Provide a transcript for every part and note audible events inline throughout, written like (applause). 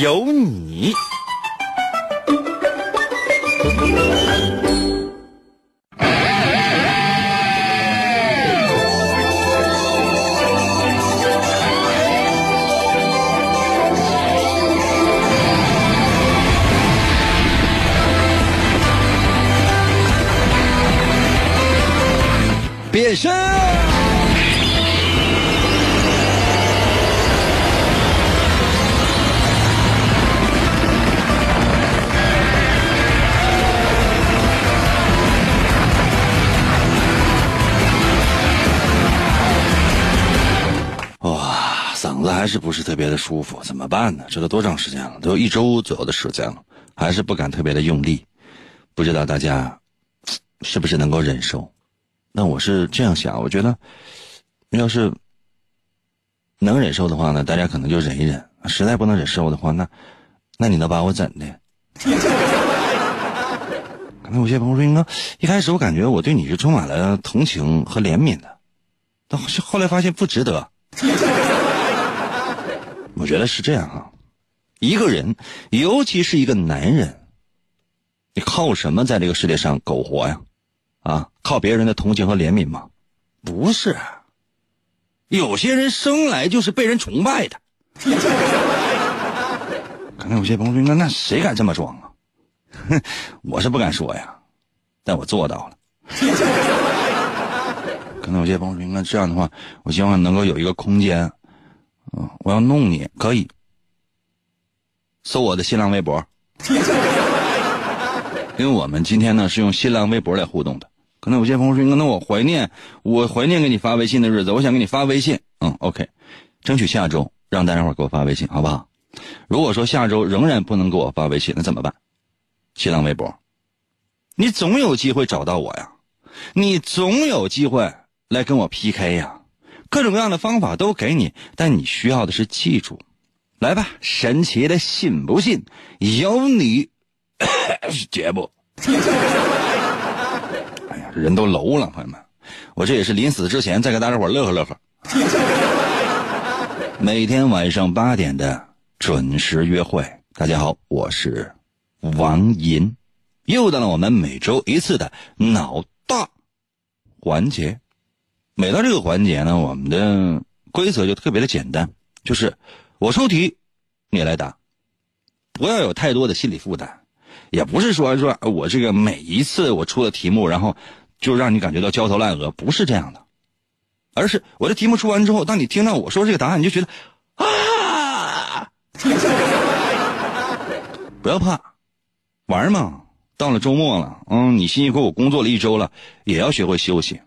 有你。是不是特别的舒服，怎么办呢？这都多长时间了？都有一周左右的时间了，还是不敢特别的用力。不知道大家是不是能够忍受？那我是这样想，我觉得要是能忍受的话呢，大家可能就忍一忍；实在不能忍受的话，那那你能把我怎的？(laughs) 可能有些朋友说：“应该一开始我感觉我对你是充满了同情和怜悯的，但后来发现不值得。”我觉得是这样啊，一个人，尤其是一个男人，你靠什么在这个世界上苟活呀？啊，靠别人的同情和怜悯吗？不是，有些人生来就是被人崇拜的。(laughs) 可能有些朋友说：“那那谁敢这么装啊？”哼，(laughs) 我是不敢说呀，但我做到了。(laughs) 可能有些朋友说：“那这样的话，我希望能够有一个空间，嗯，我要弄你，可以搜我的新浪微博，(laughs) 因为我们今天呢是用新浪微博来互动的。可能有些朋友说：“那我怀念，我怀念给你发微信的日子，我想给你发微信。”嗯，OK，争取下周让大家伙给我发微信，好不好？如果说下周仍然不能给我发微信，那怎么办？新浪微博，你总有机会找到我呀，你总有机会来跟我 PK 呀，各种各样的方法都给你，但你需要的是记住，来吧，神奇的信不信由你 (coughs) 节目。(coughs) 哎呀，人都楼了，朋友们，我这也是临死之前再给大家伙乐呵乐呵。(coughs) 每天晚上八点的准时约会，大家好，我是王银，又到了我们每周一次的脑大环节。每到这个环节呢，我们的规则就特别的简单，就是我出题，你来答，不要有太多的心理负担，也不是说说我这个每一次我出的题目，然后就让你感觉到焦头烂额，不是这样的。而是我的题目出完之后，当你听到我说这个答案，你就觉得啊，(laughs) 不要怕，玩嘛。到了周末了，嗯，你辛辛苦苦工作了一周了，也要学会休息。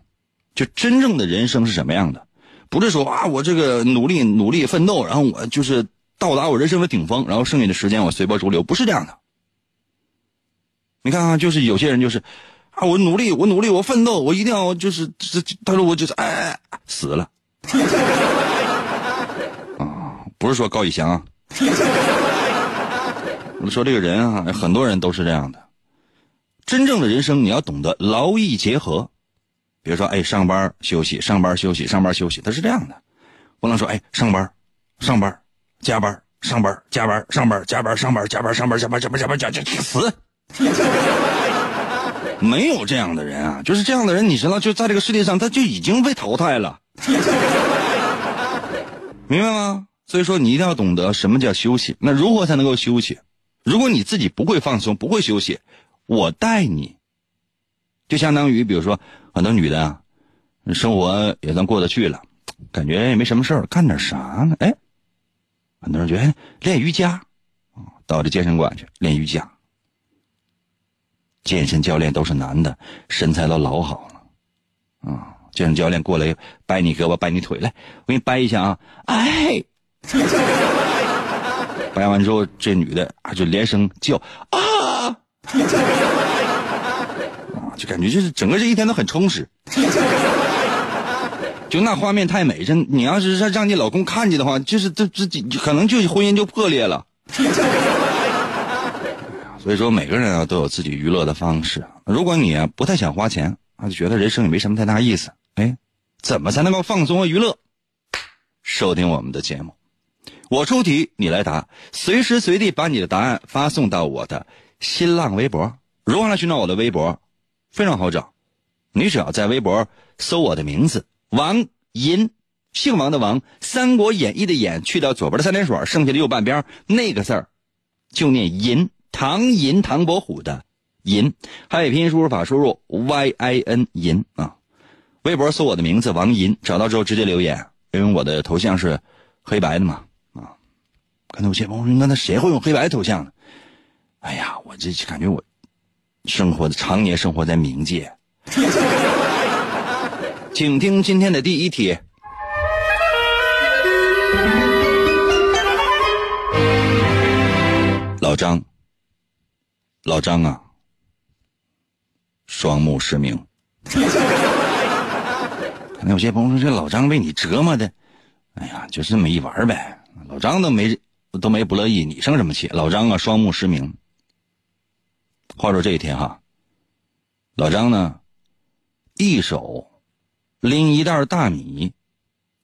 就真正的人生是什么样的？不是说啊，我这个努力努力奋斗，然后我就是到达我人生的顶峰，然后剩下的时间我随波逐流，不是这样的。你看啊，就是有些人就是。啊！我努力，我努力，我奋斗，我一定要就是这。他说我就是哎，死了。(laughs) 啊，不是说高以翔啊。我说这个人啊，很多人都是这样的。真正的人生，你要懂得劳逸结合。比如说，哎，上班休息，上班休息，上班休息，他是这样的。不能说，哎，上班，上班，加班，上班，加班，上班，加班，上班，加班，上班，加班，加班，加班，加班加死。没有这样的人啊，就是这样的人，你知道，就在这个世界上，他就已经被淘汰了，明白吗？所以说，你一定要懂得什么叫休息。那如何才能够休息？如果你自己不会放松，不会休息，我带你，就相当于，比如说，很多女的啊，生活也算过得去了，感觉也没什么事儿，干点啥呢？哎，很多人觉得练瑜伽，到这健身馆去练瑜伽。健身教练都是男的，身材都老好了，啊！健身教练过来掰你胳膊，掰你腿，来，我给你掰一下啊！哎，掰完之后，这女的啊就连声叫啊，啊，就感觉就是整个这一天都很充实。(laughs) 就那画面太美，真你要是让让你老公看见的话，就是这这可能就婚姻就破裂了。(laughs) 所以说，每个人啊都有自己娱乐的方式。如果你不太想花钱啊，就觉得人生也没什么太大意思，哎，怎么才能够放松和娱乐？收听我们的节目，我出题，你来答，随时随地把你的答案发送到我的新浪微博。如何来寻找我的微博？非常好找，你只要在微博搜我的名字王银，姓王的王，《三国演义》的演去掉左边的三点水，剩下的右半边那个字儿就念银。唐寅，唐伯虎的银，汉语拼音输入法输入 y i n 银啊。微博搜我的名字王银，找到之后直接留言，因为我的头像是黑白的嘛啊。可能有些朋友说，那那谁会用黑白头像呢？哎呀，我这感觉我生活的常年生活在冥界。(laughs) 请听今天的第一题。老张。老张啊，双目失明。(laughs) 可能有些朋友说：“这老张被你折磨的，哎呀，就是这么一玩呗。”老张都没都没不乐意，你生什么气？老张啊，双目失明。话说这一天哈，老张呢，一手拎一袋大米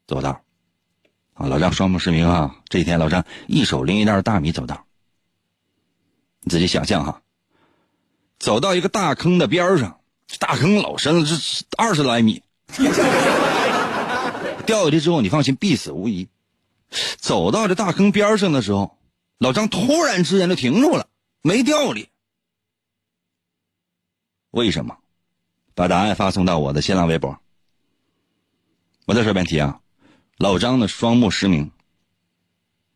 走道啊。老张双目失明啊，这一天老张一手拎一袋大米走道。你自己想象哈。走到一个大坑的边上，大坑老深了，这二十来米，掉下去之后，你放心，必死无疑。走到这大坑边上的时候，老张突然之间就停住了，没掉里。为什么？把答案发送到我的新浪微博。我再说一遍题啊，老张的双目失明。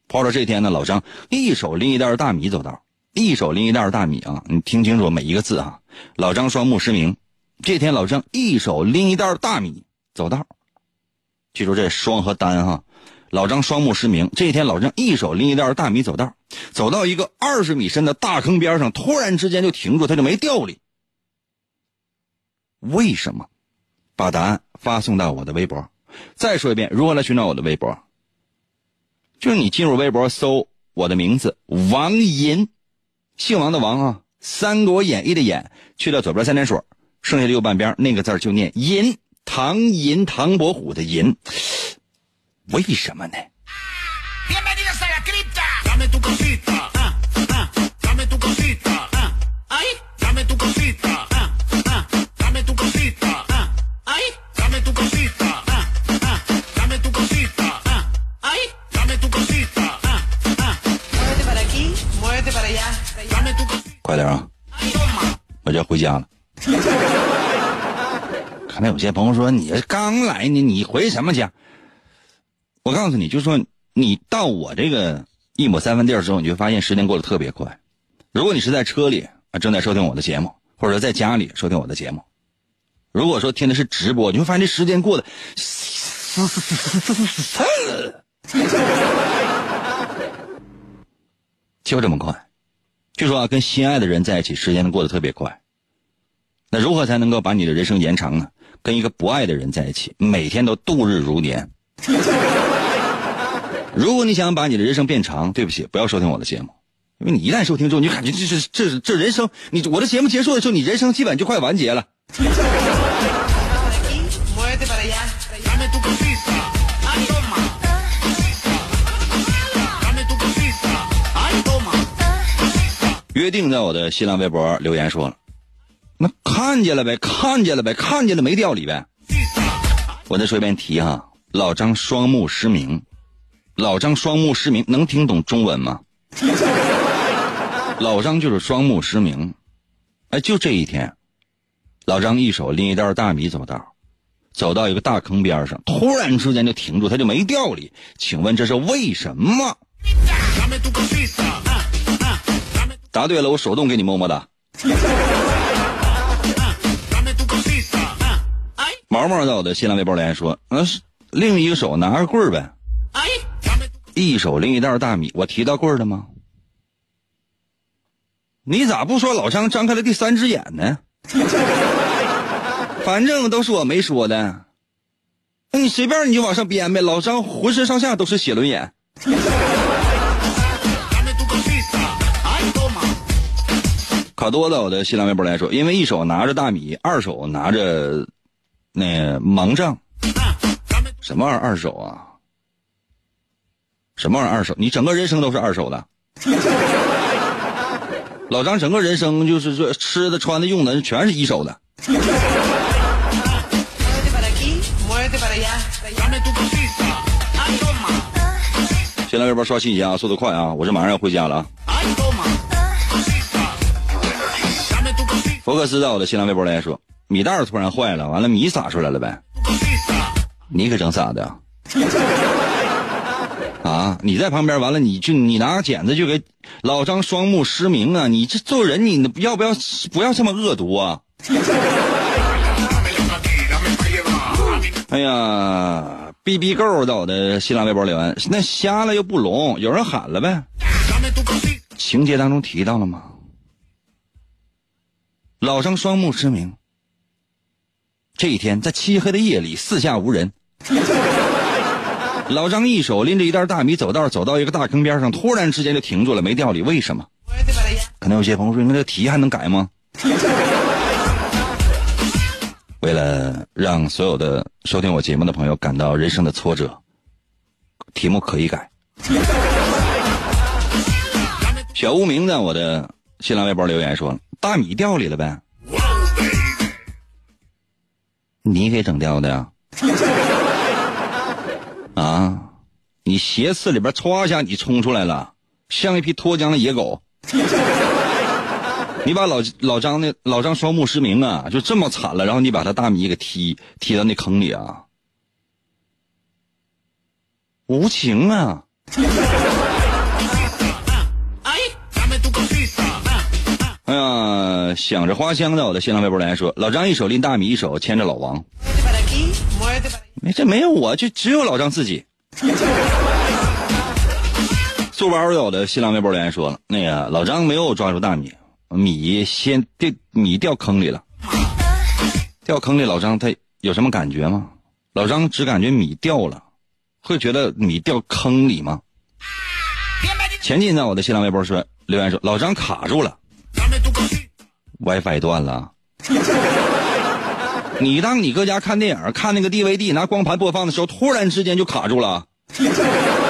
跑到这天呢，老张一手拎一袋大米走道。一手拎一袋大米啊！你听清楚每一个字啊！老张双目失明，这天老张一手拎一袋大米走道。记住这双和单哈！老张双目失明，这天老张一手拎一袋大米走道，走到一个二十米深的大坑边上，突然之间就停住，他就没掉里。为什么？把答案发送到我的微博。再说一遍，如何来寻找我的微博？就是你进入微博搜我的名字王银。姓王的王啊，《三国演义》的演去掉左边三点水，剩下的右半边那个字就念银。唐寅，唐伯虎的寅，为什么呢？快点啊！我就要回家了。(laughs) 看来有些朋友说你刚来呢，你回什么家？我告诉你，就说你到我这个一亩三分地儿之后，你就发现时间过得特别快。如果你是在车里啊，正在收听我的节目，或者在家里收听我的节目，如果说听的是直播，你会发现这时间过得，就这么快。据说啊，跟心爱的人在一起，时间过得特别快。那如何才能够把你的人生延长呢？跟一个不爱的人在一起，每天都度日如年。(laughs) 如果你想把你的人生变长，对不起，不要收听我的节目，因为你一旦收听之后，你就感觉这是这这人生，你我的节目结束的时候，你人生基本就快完结了。约定在我的新浪微博留言说了，那看见了呗，看见了呗，看见了没掉里呗。我再说一遍题哈，老张双目失明，老张双目失明能听懂中文吗？(laughs) 老张就是双目失明，哎，就这一天，老张一手拎一袋大米走道，走到一个大坑边上，突然之间就停住，他就没掉里。请问这是为什么？答对了，我手动给你么么哒。毛毛在我的新浪微博留言说：“那是另一个手拿着棍儿呗，一手拎一袋大米。我提到棍儿了吗？你咋不说老张张开了第三只眼呢？(laughs) 反正都是我没说的，那你随便你就往上编呗。老张浑身上下都是写轮眼。卡多的我的新浪微博来说，因为一手拿着大米，二手拿着那盲杖，什么玩意二手啊？什么玩意儿二手？你整个人生都是二手的。老张整个人生就是说吃的、穿的、用的全是一手的。新浪微博刷信息啊，速度快啊！我这马上要回家了啊。福克斯在我的新浪微博来说，米袋突然坏了，完了米洒出来了呗？你可整咋的？(laughs) 啊！你在旁边，完了你就你拿剪子就给老张双目失明啊！你这做人你要不要不要这么恶毒啊？(laughs) 哎呀，B B 够在我的新浪微博留言，那瞎了又不聋，有人喊了呗？情节当中提到了吗？老张双目失明。这一天，在漆黑的夜里，四下无人。老张一手拎着一袋大米走道，走到一个大坑边上，突然之间就停住了，没掉里。为什么？可能有些朋友说：“那这题还能改吗？”为了让所有的收听我节目的朋友感到人生的挫折，题目可以改。小无名在我的新浪微博留言说。大米掉里了呗？你给整掉的呀？(laughs) 啊！你斜刺里边歘一下，你冲出来了，像一匹脱缰的野狗。(laughs) 你把老老张那老张双目失明啊，就这么惨了，然后你把他大米给踢踢到那坑里啊，无情啊！(laughs) 哎呀，想着花香在我的新浪微博来说，老张一手拎大米，一手牵着老王。没这没有我，就只有老张自己。素包在我的新浪微博留言说，那个老张没有抓住大米，米先掉米掉坑里了。掉坑里，老张他有什么感觉吗？老张只感觉米掉了，会觉得米掉坑里吗？前进在我的新浪微博说留言说，老张卡住了。WiFi 断了，(laughs) 你当你搁家看电影，看那个 DVD 拿光盘播放的时候，突然之间就卡住了，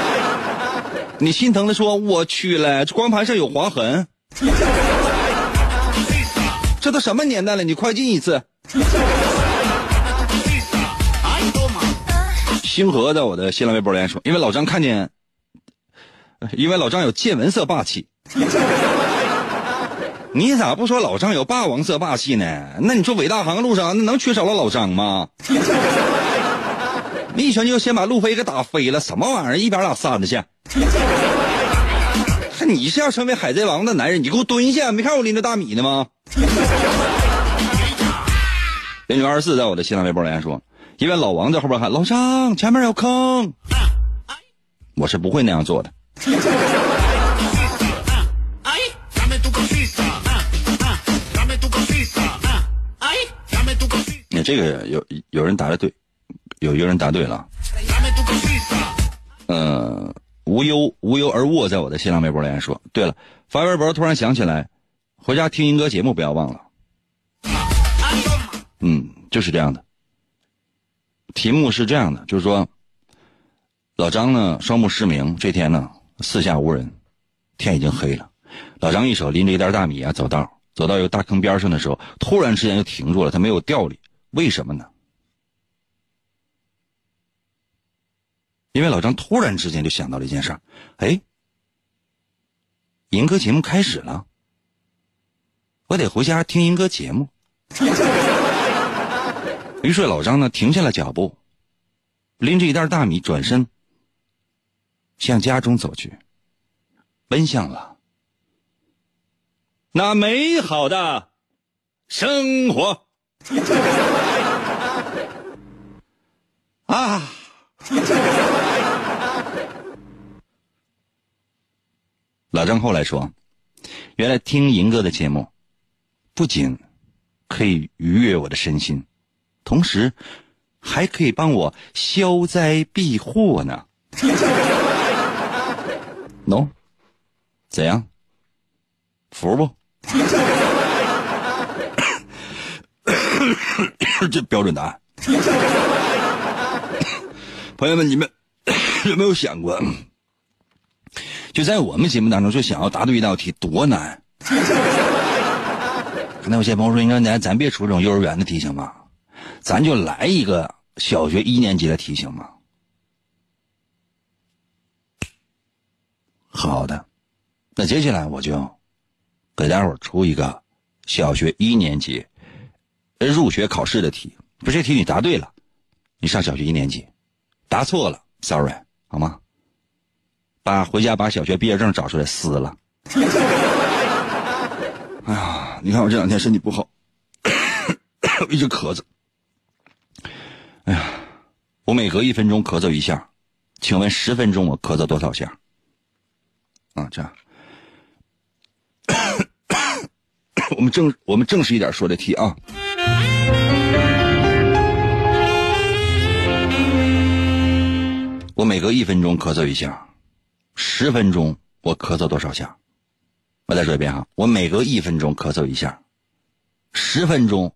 (laughs) 你心疼的说：“我去了，这光盘上有划痕。(laughs) ”这都什么年代了？你快进一次。星河在我的新浪微博留言说：“因为老张看见，因为老张有见闻色霸气。”你咋不说老张有霸王色霸气呢？那你说伟大航路上那能缺少了老张吗？(laughs) 你一拳就先把路飞给打飞了，什么玩意儿？一边打扇子去？(laughs) 你是要成为海贼王的男人？你给我蹲下！没看我拎着大米呢吗？(laughs) 零九二十四在我的新浪微博留言说，因为老王在后边喊老张前面有坑，我是不会那样做的。这个有有人答的对，有一个人答对了。呃，无忧无忧而卧，在我的新浪微博留言说，对了，发微博突然想起来，回家听英歌节目不要忘了。嗯，就是这样的。题目是这样的，就是说，老张呢双目失明，这天呢四下无人，天已经黑了，老张一手拎着一袋大米啊走道，走到一个大坑边上的时候，突然之间就停住了，他没有掉里。为什么呢？因为老张突然之间就想到了一件事儿，哎，银哥节目开始了，我得回家听银哥节目。(laughs) 于是老张呢停下了脚步，拎着一袋大米，转身向家中走去，奔向了那美好的生活。(laughs) 啊！(laughs) 老张后来说，原来听银哥的节目，不仅可以愉悦我的身心，同时还可以帮我消灾避祸呢。(laughs) 喏，怎样？服不？这标准答案。朋友们，你们 (coughs) 有没有想过，就在我们节目当中，就想要答对一道题多难？可能有些朋友说：“应该咱咱别出这种幼儿园的题型吧，咱就来一个小学一年级的题型吧。”好的，那接下来我就给大伙儿出一个小学一年级入学考试的题。不，这题你答对了，你上小学一年级。答错了，sorry，好吗？把回家把小学毕业证找出来撕了。(laughs) 哎呀，你看我这两天身体不好，(coughs) 一直咳嗽。哎呀，我每隔一分钟咳嗽一下，请问十分钟我咳嗽多少下？啊，这样，(coughs) 我们正我们正式一点说这题啊。我每隔一分钟咳嗽一下，十分钟我咳嗽多少下？我再说一遍哈，我每隔一分钟咳嗽一下，十分钟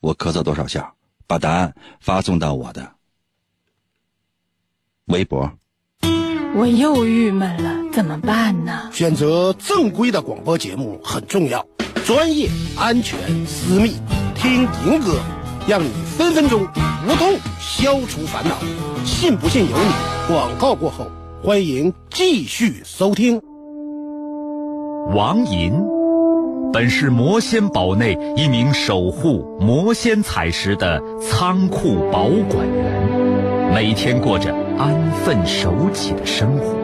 我咳嗽多少下？把答案发送到我的微博。我又郁闷了，怎么办呢？选择正规的广播节目很重要，专业、安全、私密，听银哥，让你分分钟无痛消除烦恼。信不信由你。广告过后，欢迎继续收听。王银，本是魔仙堡内一名守护魔仙彩石的仓库保管员，每天过着安分守己的生活。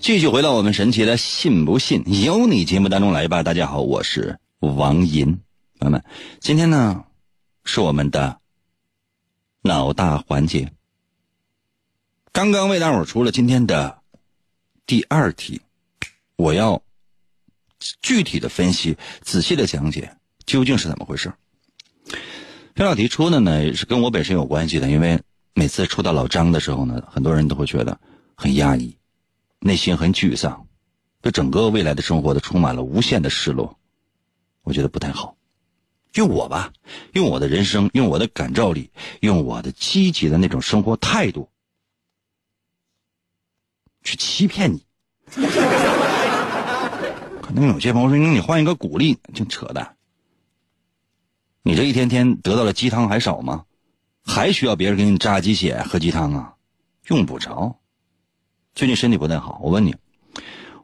继续回到我们神奇的“信不信由你”节目当中来吧。大家好，我是王银，朋友们，今天呢是我们的脑大环节。刚刚为大伙出了今天的第二题，我要具体的分析、仔细的讲解究竟是怎么回事。这道题出的呢是跟我本身有关系的，因为每次出到老张的时候呢，很多人都会觉得很压抑。内心很沮丧，对整个未来的生活都充满了无限的失落，我觉得不太好。用我吧，用我的人生，用我的感召力，用我的积极的那种生活态度，去欺骗你。(laughs) 可能有些朋友说：“你换一个鼓励，净扯淡。”你这一天天得到的鸡汤还少吗？还需要别人给你扎鸡血、喝鸡汤啊？用不着。最近身体不太好，我问你，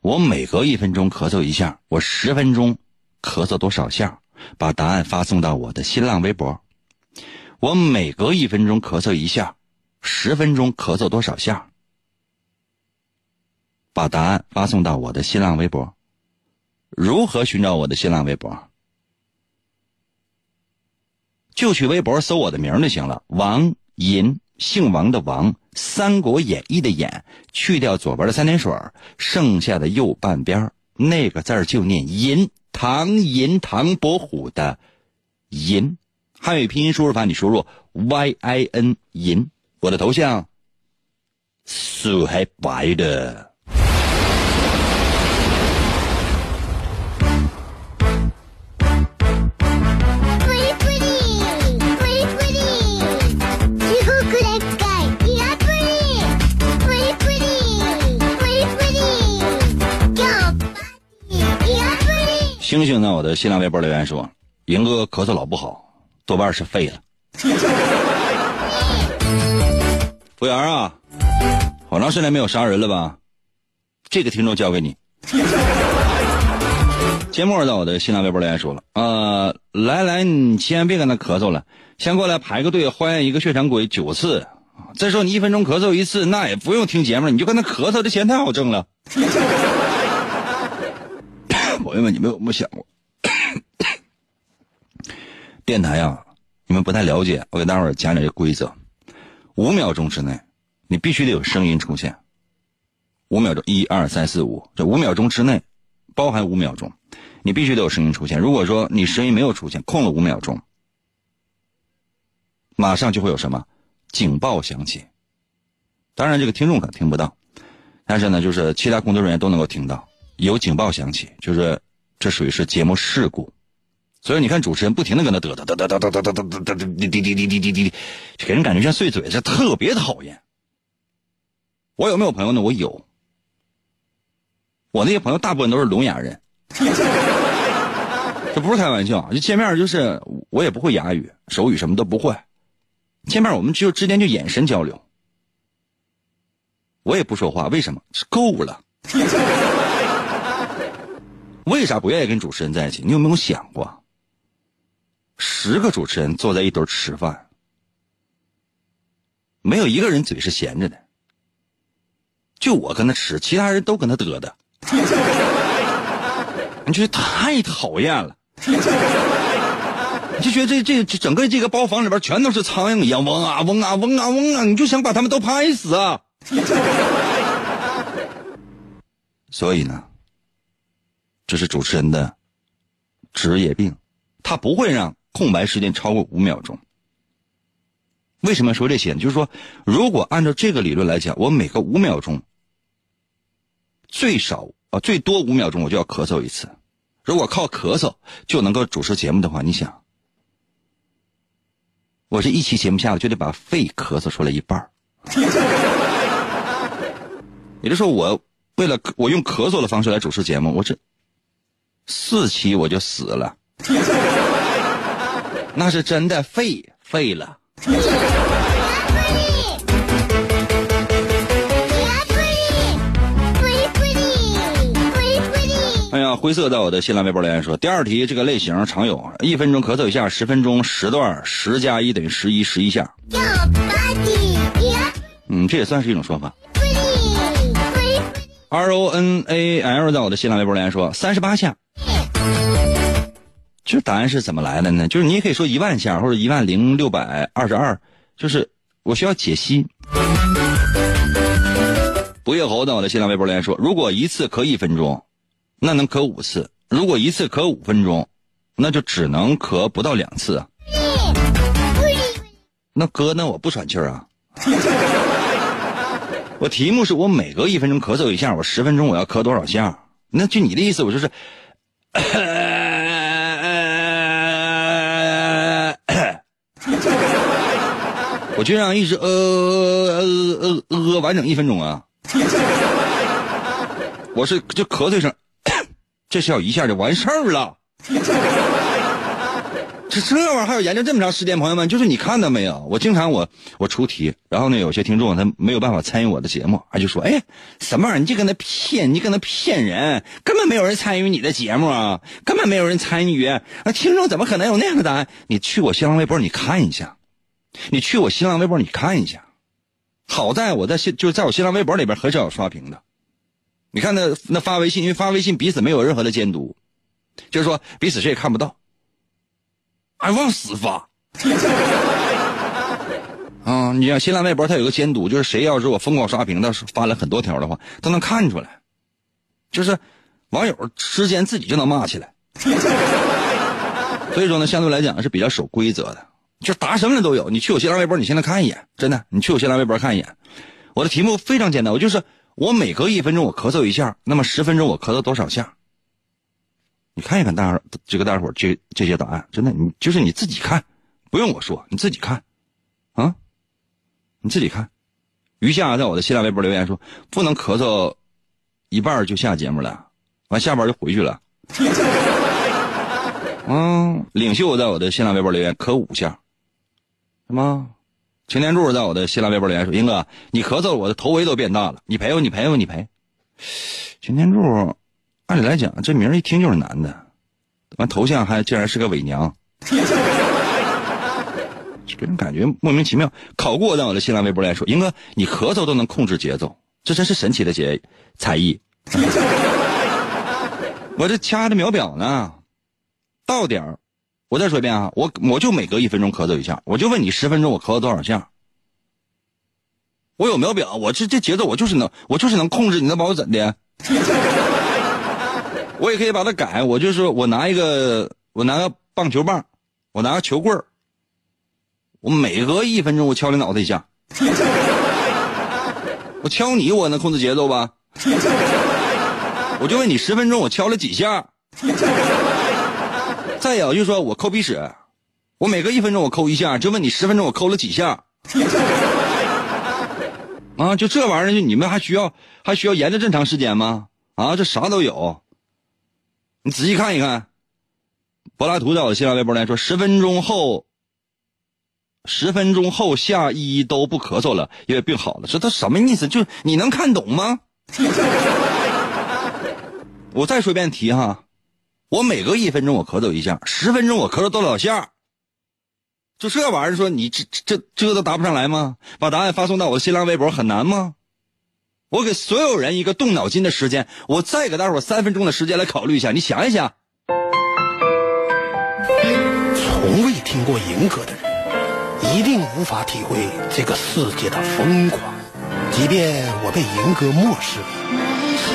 我每隔一分钟咳嗽一下，我十分钟咳嗽多少下？把答案发送到我的新浪微博。我每隔一分钟咳嗽一下，十分钟咳嗽多少下？把答案发送到我的新浪微博。如何寻找我的新浪微博？就去微博搜我的名就行了，王银。姓王的王，《三国演义》的演，去掉左边的三点水，剩下的右半边那个字就念银，唐银，唐伯虎的银。汉语拼音输入法，你输入 y i n 银。我的头像，素黑白的。星星在我的新浪微博留言说：“赢哥咳嗽老不好，多半是废了。”服务员啊，好长时间没有杀人了吧？这个听众交给你。(laughs) 节目在我的新浪微博留言说了，呃，来来，你千万别跟他咳嗽了，先过来排个队，欢迎一个血常规九次。再说你一分钟咳嗽一次，那也不用听节目，你就跟他咳嗽，这钱太好挣了。(laughs) 朋友们，你们有没有想过，电台啊，你们不太了解，我给大伙儿讲讲这规则：五秒钟之内，你必须得有声音出现。五秒钟，一二三四五，这五秒钟之内，包含五秒钟，你必须得有声音出现。如果说你声音没有出现，空了五秒钟，马上就会有什么警报响起。当然，这个听众可能听不到，但是呢，就是其他工作人员都能够听到，有警报响起，就是这属于是节目事故。所以你看，主持人不停的跟他嘚嘚嘚嘚嘚嘚嘚嘚嘚嘚嘚滴滴滴滴滴滴滴，给人感觉像碎嘴，这特别讨厌。我有没有朋友呢？我有。我那些朋友大部分都是聋哑人，这不是开玩笑。就见面就是我也不会哑语、手语什么都不会，见面我们就之间就眼神交流，我也不说话，为什么？是够了。为啥不愿意跟主持人在一起？你有没有想过？十个主持人坐在一堆吃饭，没有一个人嘴是闲着的，就我跟他吃，其他人都跟他嘚嘚。(laughs) 你觉得太讨厌了，你就觉得这这整个这个包房里边全都是苍蝇一样，嗡啊嗡啊嗡啊嗡啊，你就想把他们都拍死啊！(laughs) 所以呢，这是主持人的职业病，他不会让空白时间超过五秒钟。为什么说这些？就是说，如果按照这个理论来讲，我每隔五秒钟。最少啊，最多五秒钟我就要咳嗽一次。如果靠咳嗽就能够主持节目的话，你想，我这一期节目下来就得把肺咳嗽出来一半 (laughs) 也就是说，我为了我用咳嗽的方式来主持节目，我这四期我就死了，那是真的废废了。哎呀，灰色在我的新浪微博留言说，第二题这个类型常有，一分钟咳嗽一下，十分钟十段，十加一等于十一，十一下。嗯，这也算是一种说法。R O N A L 在我的新浪微博留言说，三十八下。这答案是怎么来的呢？就是你也可以说一万下，或者一万零六百二十二，就是我需要解析。不夜猴在我的新浪微博留言说，如果一次咳一分钟。那能咳五次，如果一次咳五分钟，那就只能咳不到两次啊。那哥，那我不喘气儿啊。(laughs) 我题目是我每隔一分钟咳嗽一下，我十分钟我要咳多少下？那就你的意思，我就是，(coughs) 我就让一直呃呃呃呃完整一分钟啊。我是就咳嗽一声。(coughs) 这笑一下就完事儿了，这玩意儿还要研究这么长时间？朋友们，就是你看到没有？我经常我我出题，然后呢，有些听众他没有办法参与我的节目，他就说：“哎，什么玩意儿？你就跟他骗，你跟他骗人，根本没有人参与你的节目啊，根本没有人参与。啊听众怎么可能有那样的答案？你去我新浪微博你看一下，你去我新浪微博你看一下。好在我在新就是在我新浪微博里边很少有刷屏的。”你看那那发微信，因为发微信彼此没有任何的监督，就是说彼此谁也看不到，还往死发。(laughs) 啊，你像新浪微博，它有个监督，就是谁要是我疯狂刷屏的，发了很多条的话，都能看出来，就是网友之间自己就能骂起来。所以说呢，相对来讲是比较守规则的，就答什么的都有。你去我新浪微博，你现在看一眼，真的，你去我新浪微博看一眼，我的题目非常简单，我就是。我每隔一分钟我咳嗽一下，那么十分钟我咳嗽多少下？你看一看大伙这个大伙这这些答案，真的，你就是你自己看，不用我说，你自己看，啊，你自己看。余夏在我的新浪微博留言说，不能咳嗽一半就下节目了，完下班就回去了。(laughs) 嗯，领袖在我的新浪微博留言咳五下，什么？擎天柱在我的新浪微博留言说：“英哥，你咳嗽，我的头围都变大了，你赔我，你赔我，你赔。”擎天柱，按理来讲，这名一听就是男的，完头像还竟然是个伪娘，(laughs) 给人感觉莫名其妙。考过在我的新浪微博来说：“英哥，你咳嗽都能控制节奏，这真是神奇的节才艺。(laughs) ”我这掐着秒表呢，到点儿。我再说一遍啊，我我就每隔一分钟咳嗽一下，我就问你十分钟我咳嗽多少下？我有秒表，我这这节奏我就是能，我就是能控制，你能把我怎的？(laughs) 我也可以把它改，我就是我拿一个我拿个棒球棒，我拿个球棍儿，我每隔一分钟我敲你脑袋一下，我敲你我能控制节奏吧？我就问你十分钟我敲了几下？再有就说我抠鼻屎，我每隔一分钟我抠一下，就问你十分钟我抠了几下？啊，就这玩意儿，就你们还需要还需要研究这么长时间吗？啊，这啥都有，你仔细看一看。柏拉图在我的新浪微博来说，十分钟后，十分钟后下一都不咳嗽了，因为病好了。这他什么意思？就你能看懂吗？(laughs) 我再说一遍题哈。我每隔一分钟我咳嗽一下，十分钟我咳嗽多少下？就这玩意儿，说你这这这都答不上来吗？把答案发送到我的新浪微博很难吗？我给所有人一个动脑筋的时间，我再给大伙三分钟的时间来考虑一下，你想一想。从未听过银歌的人，一定无法体会这个世界的疯狂。即便我被银歌漠视，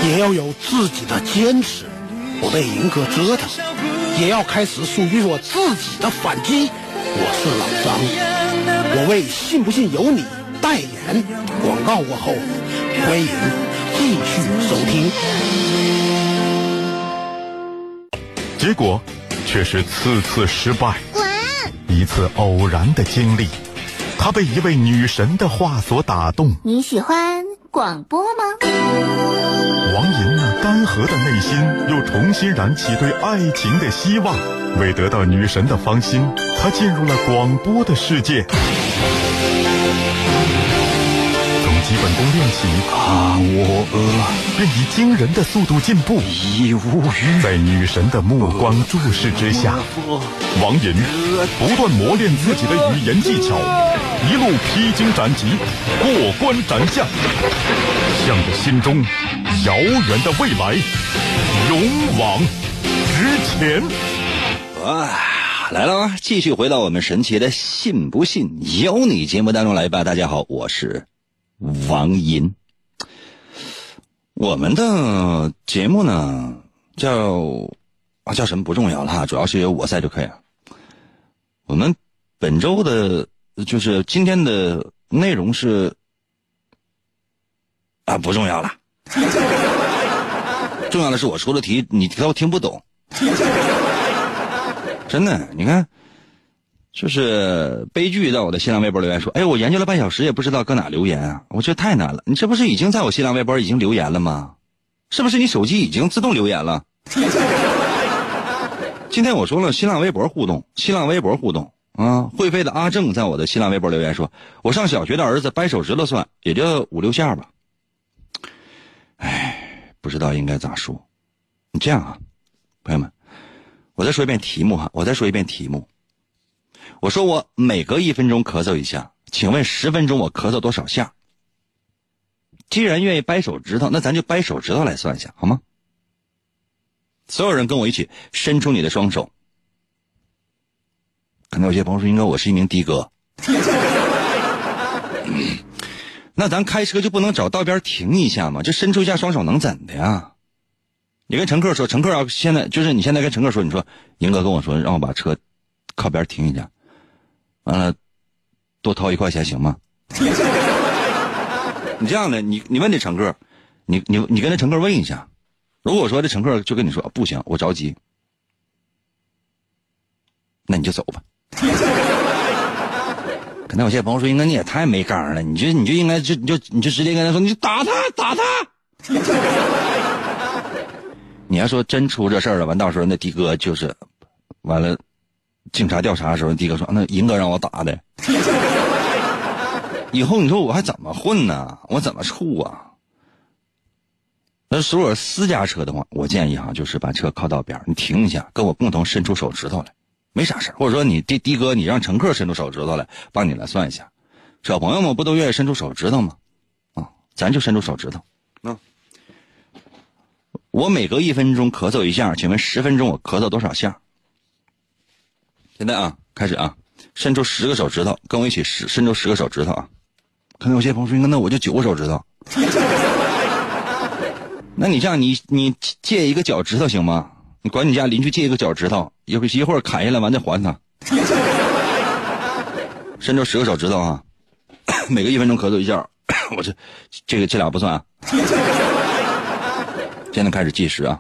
也要有自己的坚持。我被银哥折腾，也要开始属于我自己的反击。我是老张，我为信不信由你代言。广告过后，欢迎继续收听。结果却是次次失败。滚！一次偶然的经历，他被一位女神的话所打动。你喜欢广播吗？王银那干涸的内心又重新燃起对爱情的希望。为得到女神的芳心，他进入了广播的世界。基本功练习，啊，我便以惊人的速度进步。已无语。在女神的目光注视之下，王银不断磨练自己的语言技巧，一路披荆斩棘，过关斩将，向着心中。遥远的未来，勇往直前。啊，来了啊！继续回到我们神奇的“信不信由你”节目当中来吧。大家好，我是王银。我们的节目呢，叫啊叫什么不重要了哈，主要是有我在就可以了。我们本周的，就是今天的内容是啊，不重要了。(laughs) 重要的是我出的题，你都听不懂。真的，你看，就是悲剧，在我的新浪微博留言说：“哎，我研究了半小时，也不知道搁哪留言啊！我觉得太难了。你这不是已经在我新浪微博已经留言了吗？是不是你手机已经自动留言了？”今天我说了新浪微博互动，新浪微博互动啊！会飞的阿正在我的新浪微博留言说：“我上小学的儿子掰手指头算，也就五六下吧。”哎，不知道应该咋说。你这样啊，朋友们，我再说一遍题目哈，我再说一遍题目。我说我每隔一分钟咳嗽一下，请问十分钟我咳嗽多少下？既然愿意掰手指头，那咱就掰手指头来算一下，好吗？所有人跟我一起伸出你的双手。可能有些朋友说，应该我是一名的哥。(laughs) 那咱开车就不能找道边停一下吗？就伸出一下双手能怎的呀？你跟乘客说，乘客要现在就是你现在跟乘客说，你说英哥跟我说让我把车靠边停一下，完了多掏一块钱行吗？(laughs) 你这样的，你你问这乘客，你你你跟那乘客问一下，如果说这乘客就跟你说不行，我着急，那你就走吧。(laughs) 可能有些朋友说：“应该你也太没刚了，你就你就应该就你就你就直接跟他说，你打他打他。” (laughs) 你要说真出这事儿了，完到时候那的哥就是完了，警察调查的时候，的哥说那银哥让我打的。(laughs) 以后你说我还怎么混呢？我怎么处啊？那如果私家车的话，我建议哈，就是把车靠到边你停一下，跟我共同伸出手指头来，没啥事或者说你的的哥，你让乘客伸出手指头来，帮你来算一下。小朋友们不都愿意伸出手指头吗？啊，咱就伸出手指头。啊，我每隔一分钟咳嗽一下，请问十分钟我咳嗽多少下？现在啊，开始啊，伸出十个手指头，跟我一起伸伸出十个手指头啊。可能有些朋友说，那我就九个手指头。(laughs) 那你这样，你你借一个脚趾头行吗？你管你家邻居借一个脚趾头，一会一会儿砍下来完再还他。(laughs) 伸出十个手指头啊，(coughs) 每个一分钟咳嗽一下。(coughs) 我这这个这俩不算啊。现在开始计时啊。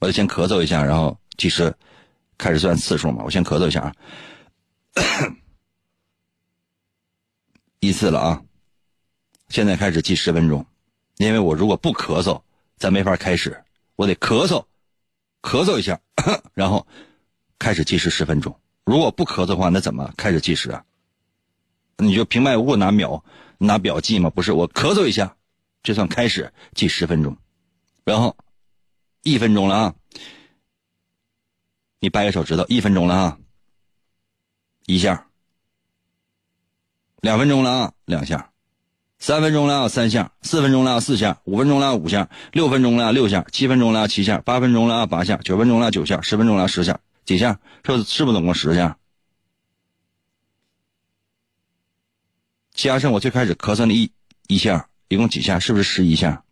我得先咳嗽一下，然后计时，开始算次数嘛。我先咳嗽一下啊。(coughs) 一次了啊！现在开始计十分钟，因为我如果不咳嗽，咱没法开始。我得咳嗽，咳嗽一下，(coughs) 然后开始计时十分钟。如果不咳嗽的话，那怎么开始计时啊？你就平白无故拿秒拿表记吗？不是，我咳嗽一下，这算开始计十分钟，然后一分钟了啊！你掰个手指头，一分钟了啊！一下。两分钟了啊，两下；三分钟了啊，三下；四分钟了啊，四下；五分钟了啊，五下；六分钟了啊，六下；七分钟了啊，七下；八分钟了啊，八下；九分钟了九下；十分钟了十下，几下？是不是不是总共十下？加上我最开始咳嗽的一一下，一共几下？是不是十一下？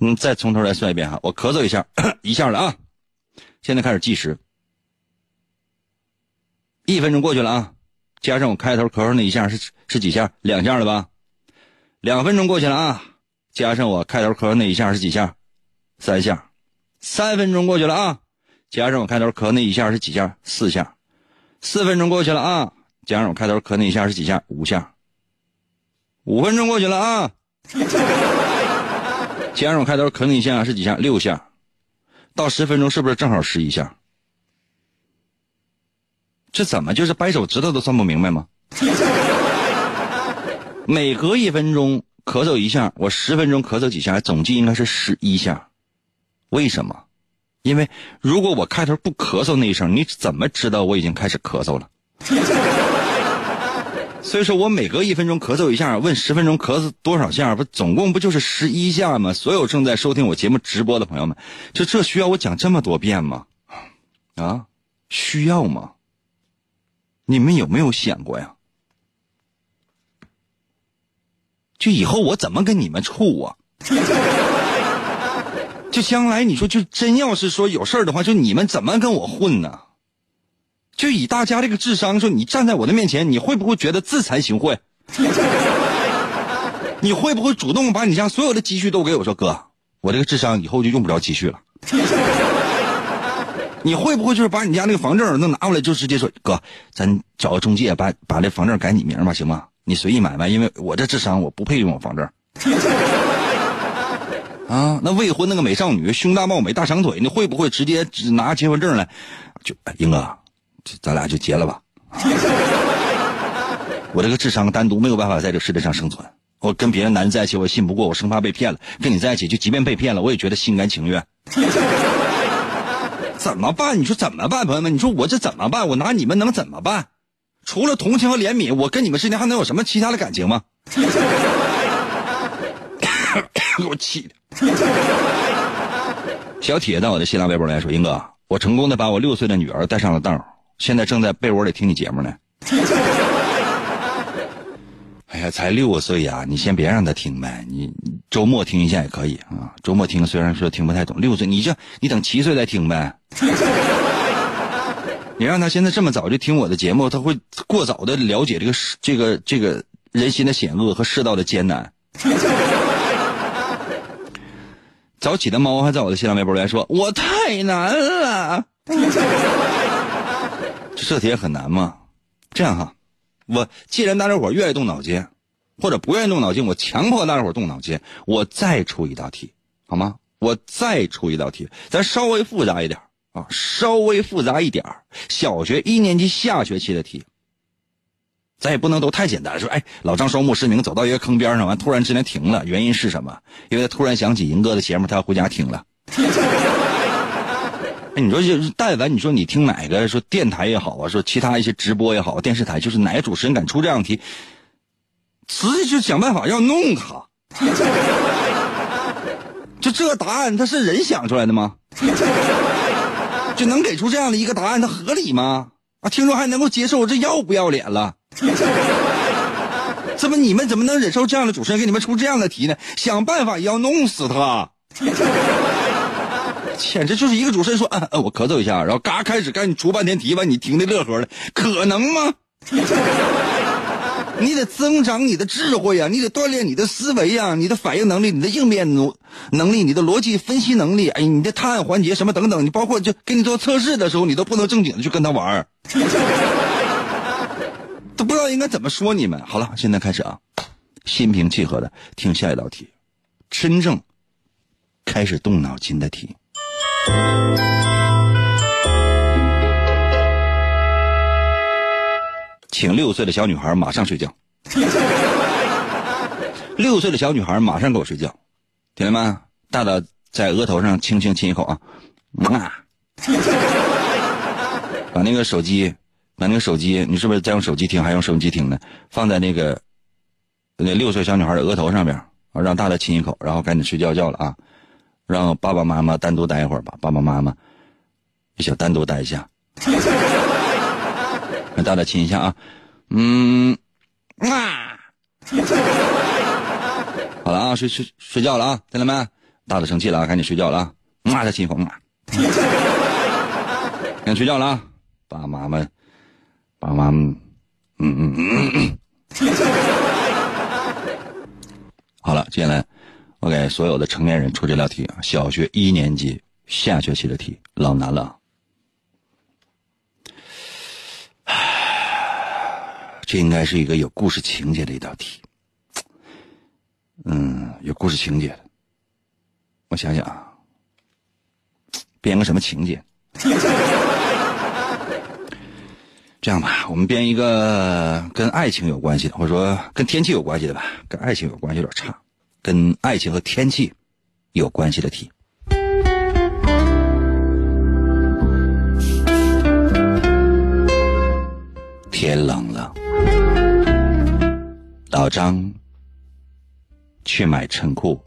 嗯，再从头来算一遍哈，我咳嗽一下，一下了啊，现在开始计时。一分钟过去了啊，加上我开头咳嗽那一下是是几下？两下了吧？两分钟过去了啊，加上我开头咳嗽那一下是几下？三下。三分钟过去了啊，加上我开头咳那一下是几下？四下。四分钟过去了啊，加上我开头咳那一下是几下？五下。五分钟过去了啊，加上我开头咳那一下是几下？六下。到十分钟是不是正好十一下？这怎么就是掰手指头都算不明白吗？(laughs) 每隔一分钟咳嗽一下，我十分钟咳嗽几下，总计应该是十一下。为什么？因为如果我开头不咳嗽那一声，你怎么知道我已经开始咳嗽了？所以说我每隔一分钟咳嗽一下，问十分钟咳嗽多少下，不总共不就是十一下吗？所有正在收听我节目直播的朋友们，就这需要我讲这么多遍吗？啊，需要吗？你们有没有想过呀？就以后我怎么跟你们处啊？(laughs) 就将来你说，就真要是说有事儿的话，就你们怎么跟我混呢？就以大家这个智商，说你站在我的面前，你会不会觉得自惭形秽？(laughs) 你会不会主动把你家所有的积蓄都给我？说哥，我这个智商以后就用不着积蓄了。你会不会就是把你家那个房证能拿过来，就直接说哥，咱找个中介把把这房证改你名吧，行吗？你随意买卖，因为我这智商我不配拥有房证。(laughs) 啊，那未婚那个美少女，胸大貌美大长腿，你会不会直接只拿结婚证来？就英哥，咱俩就结了吧。我这个智商单独没有办法在这个世界上生存。我跟别的男人在一起，我信不过，我生怕被骗了。跟你在一起，就即便被骗了，我也觉得心甘情愿。(laughs) 怎么办？你说怎么办，朋友们？你说我这怎么办？我拿你们能怎么办？除了同情和怜悯，我跟你们之间还能有什么其他的感情吗？给 (coughs) 我气的！小铁到我的新浪微博来说：“英哥，我成功的把我六岁的女儿带上了道，现在正在被窝里听你节目呢。(laughs) ”哎呀，才六岁呀！你先别让他听呗，你周末听一下也可以啊。周末听虽然说听不太懂，六岁你这你等七岁再听呗。(laughs) 你让他现在这么早就听我的节目，他会过早的了解这个这个这个人心的险恶和世道的艰难。(laughs) 早起的猫还在我的新浪微博来说：“我太难了。”这题很难吗？这样哈。我既然大家伙愿意动脑筋，或者不愿意动脑筋，我强迫大家伙动脑筋，我再出一道题，好吗？我再出一道题，咱稍微复杂一点啊，稍微复杂一点小学一年级下学期的题。咱也不能都太简单，说哎，老张双目失明走到一个坑边上，完突然之间停了，原因是什么？因为他突然想起银哥的节目，他要回家听了。你说就但凡你说你听哪个说电台也好啊，说其他一些直播也好，电视台就是哪个主持人敢出这样的题，直接就想办法要弄他。(laughs) 就这答案，他是人想出来的吗？(laughs) 就能给出这样的一个答案，它合理吗？啊，听众还能够接受，这要不要脸了？(laughs) 怎么你们怎么能忍受这样的主持人给你们出这样的题呢？想办法也要弄死他！简直就是一个主持人说，嗯嗯，我咳嗽一下，然后嘎开始赶紧出半天题，把你听的乐呵的，可能吗？(laughs) 你得增长你的智慧呀，你得锻炼你的思维呀，你的反应能力，你的应变能能力，你的逻辑分析能力，哎，你的探案环节什么等等，你包括就给你做测试的时候，你都不能正经的去跟他玩儿，(laughs) 都不知道应该怎么说你们。好了，现在开始啊，心平气和的听下一道题，真正开始动脑筋的题。请六岁的小女孩马上睡觉。六岁的小女孩马上给我睡觉，听见没？大大在额头上轻轻亲一口啊，啊！(laughs) 把那个手机，把那个手机，你是不是在用手机听，还用收音机听呢？放在那个那六岁小女孩的额头上边，让大大亲一口，然后赶紧睡觉觉了啊！让爸爸妈妈单独待一会儿吧，爸爸妈妈也想单独待一下。让 (laughs) 大大亲一下啊，嗯，啊，(laughs) 好了啊，睡睡睡觉了啊，听到没？大大生气了啊，赶紧睡觉了啊，啊，再亲一口，啊，赶紧睡觉了啊，爸爸妈妈，爸爸妈妈，嗯嗯嗯，(laughs) 好了，接下来我给所有的成年人出这道题啊，小学一年级下学期的题，老难了。这应该是一个有故事情节的一道题，嗯，有故事情节的。我想想啊，编个什么情节？这样吧，我们编一个跟爱情有关系的，或者说跟天气有关系的吧。跟爱情有关系有点差，跟爱情和天气有关系的题。天冷了。老张去买衬裤，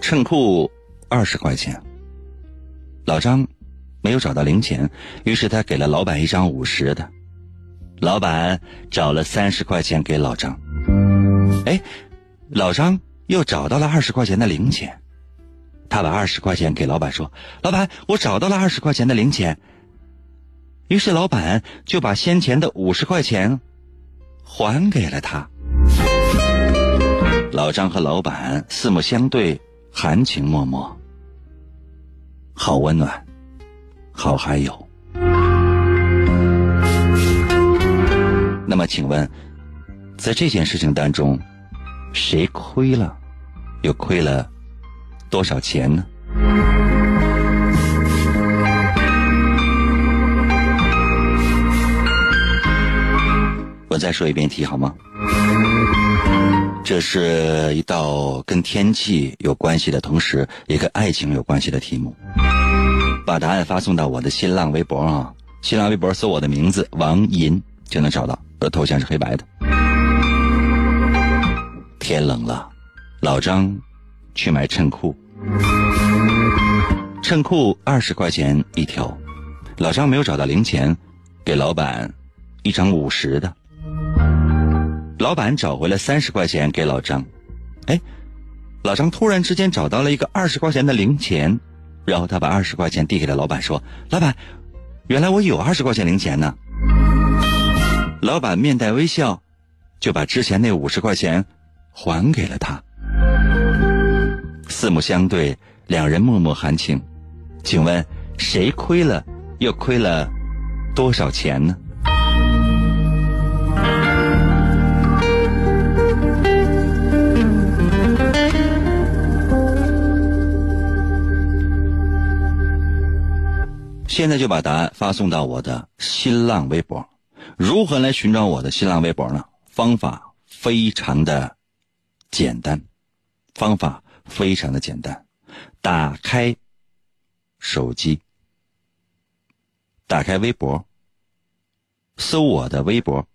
衬裤二十块钱。老张没有找到零钱，于是他给了老板一张五十的。老板找了三十块钱给老张。哎，老张又找到了二十块钱的零钱，他把二十块钱给老板说：“老板，我找到了二十块钱的零钱。”于是老板就把先前的五十块钱还给了他。老张和老板四目相对，含情脉脉，好温暖，好嗨哟。那么，请问，在这件事情当中，谁亏了，又亏了多少钱呢？我再说一遍题好吗？这是一道跟天气有关系的同时也跟爱情有关系的题目。把答案发送到我的新浪微博啊，新浪微博搜我的名字王银就能找到，我的头像是黑白的。天冷了，老张去买衬裤，衬裤二十块钱一条，老张没有找到零钱，给老板一张五十的。老板找回了三十块钱给老张，哎，老张突然之间找到了一个二十块钱的零钱，然后他把二十块钱递给了老板，说：“老板，原来我有二十块钱零钱呢。”老板面带微笑就把之前那五十块钱还给了他。四目相对两人默默含情。请问谁亏了又亏了多少钱呢？现在就把答案发送到我的新浪微博。如何来寻找我的新浪微博呢？方法非常的简单，方法非常的简单。打开手机，打开微博，搜我的微博。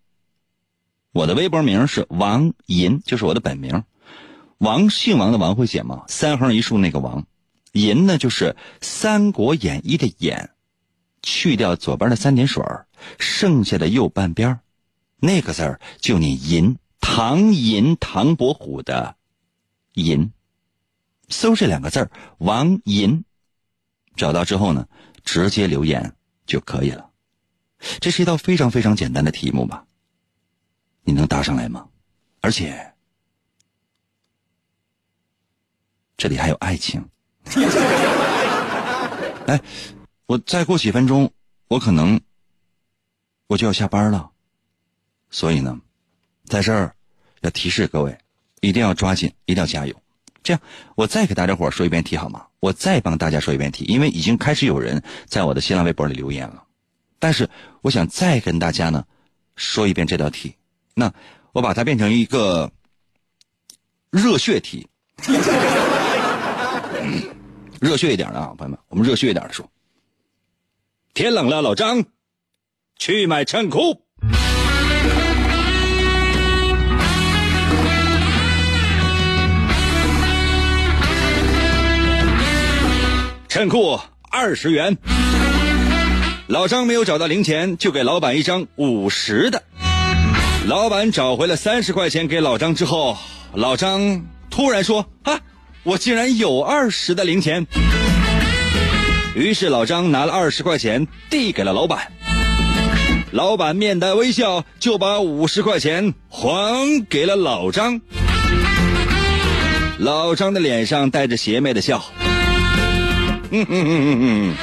我的微博名是王银，就是我的本名。王姓王的王会写吗？三横一竖那个王，银呢就是《三国演义》的演，去掉左边的三点水剩下的右半边那个字儿就念银。唐银，唐伯虎的银。搜这两个字儿王银，找到之后呢，直接留言就可以了。这是一道非常非常简单的题目吧？你能答上来吗？而且这里还有爱情。(laughs) 哎，我再过几分钟，我可能我就要下班了，所以呢，在这儿要提示各位，一定要抓紧，一定要加油。这样，我再给大家伙说一遍题好吗？我再帮大家说一遍题，因为已经开始有人在我的新浪微博里留言了，但是我想再跟大家呢说一遍这道题。那我把它变成一个热血题，(laughs) 热血一点的啊，朋友们，我们热血一点的说。天冷了，老张，去买衬裤。衬裤二十元。老张没有找到零钱，就给老板一张五十的。老板找回了三十块钱给老张之后，老张突然说：“啊，我竟然有二十的零钱。”于是老张拿了二十块钱递给了老板，老板面带微笑就把五十块钱还给了老张。老张的脸上带着邪魅的笑。嗯嗯嗯嗯嗯。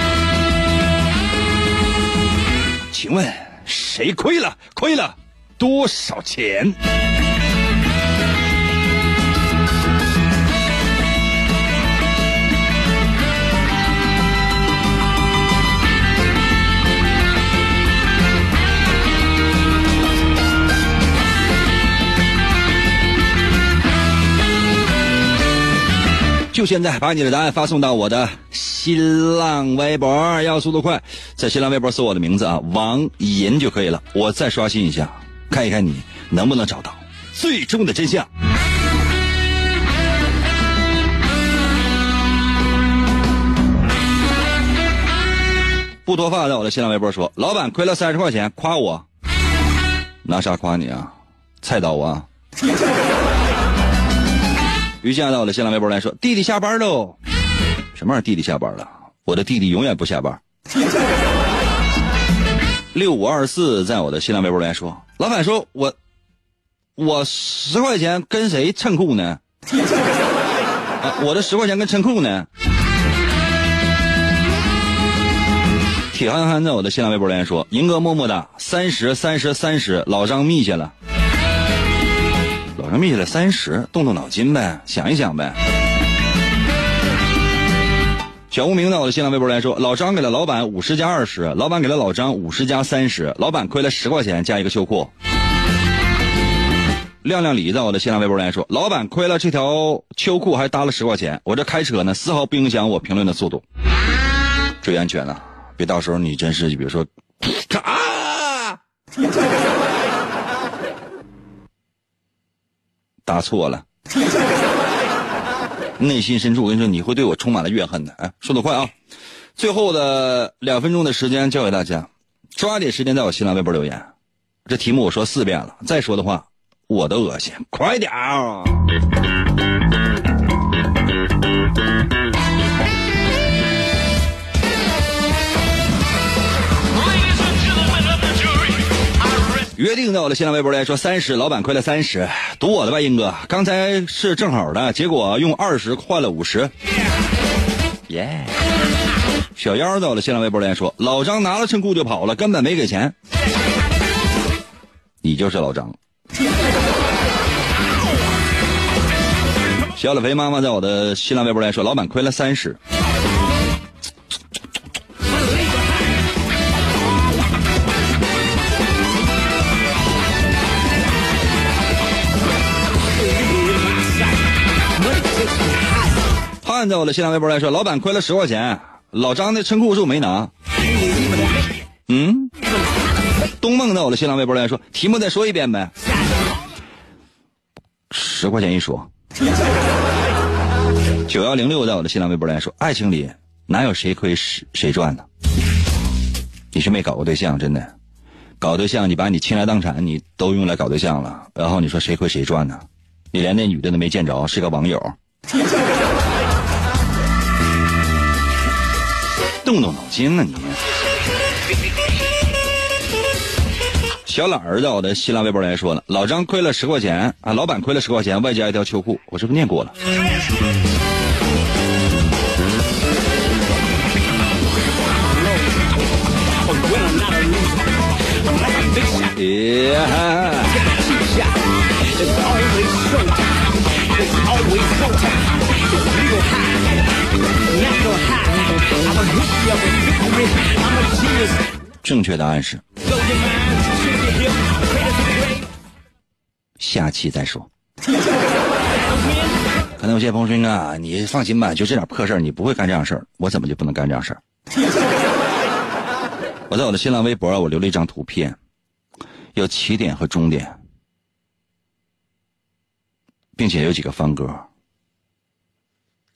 请问谁亏了？亏了？多少钱？就现在，把你的答案发送到我的新浪微博，要速度快，在新浪微博搜我的名字啊，王银就可以了。我再刷新一下。看一看你能不能找到最终的真相。不脱发在我的新浪微博说：“老板亏了三十块钱，夸我，拿啥夸你啊？菜刀啊！”于佳在我的新浪微博来说：“弟弟下班喽，什么玩意儿？弟弟下班了？我的弟弟永远不下班。(laughs) ”六五二四在我的新浪微博来说：“老板说我，我十块钱跟谁衬裤呢？我的十块钱跟衬裤呢？”铁憨憨在我的新浪微博留言说：“银哥么么哒，三十三十三十，老张密下了，早上密下了三十，动动脑筋呗，想一想呗。”小无名在我的新浪微博来说，老张给了老板五十加二十，老板给了老张五十加三十，老板亏了十块钱加一个秋裤。亮亮李在我的新浪微博来说，老板亏了这条秋裤还搭了十块钱，我这开车呢丝毫不影响我评论的速度。注意安全啊，别到时候你真是比如说，啊，(laughs) 答错了。(laughs) 内心深处，我跟你说，你会对我充满了怨恨的。哎，说的快啊！最后的两分钟的时间交给大家，抓紧时间在我新浪微博留言。这题目我说四遍了，再说的话我都恶心。快点儿！约定在我的新浪微博来说三十，老板亏了三十，赌我的吧，英哥。刚才是正好的，结果用二十换了五十。耶！小妖在我的新浪微博来说，老张拿了衬裤就跑了，根本没给钱。你就是老张。小磊肥妈妈在我的新浪微博来说，老板亏了三十。曼在我的新浪微博来说，老板亏了十块钱，老张的车库数没拿。嗯，东梦在我的新浪微博来说，题目再说一遍呗。十块钱一说。九幺零六在我的新浪微博来说，爱情里哪有谁亏谁谁赚呢？你是没搞过对象，真的，搞对象你把你倾家荡产你都用来搞对象了，然后你说谁亏谁赚呢？你连那女的都没见着，是个网友。动动脑筋呢你。小懒儿在我的新浪微博来说了，老张亏了十块钱啊，老板亏了十块钱，外加一条秋裤，我是不是念过了？正确答案是，下期再说。(laughs) 可能有些朋友说啊，你放心吧，就这点破事儿，你不会干这样事儿，我怎么就不能干这样事儿？(laughs) 我在我的新浪微博，我留了一张图片，有起点和终点，并且有几个方格。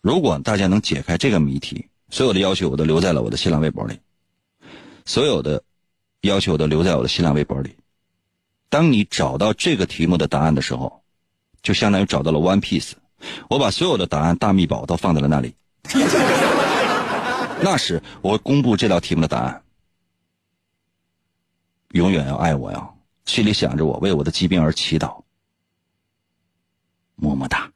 如果大家能解开这个谜题，所有的要求我都留在了我的新浪微博里，所有的要求我都留在我的新浪微博里。当你找到这个题目的答案的时候，就相当于找到了 One Piece。我把所有的答案大秘宝都放在了那里。(laughs) 那时我公布这道题目的答案。永远要爱我呀，心里想着我，为我的疾病而祈祷。么么哒。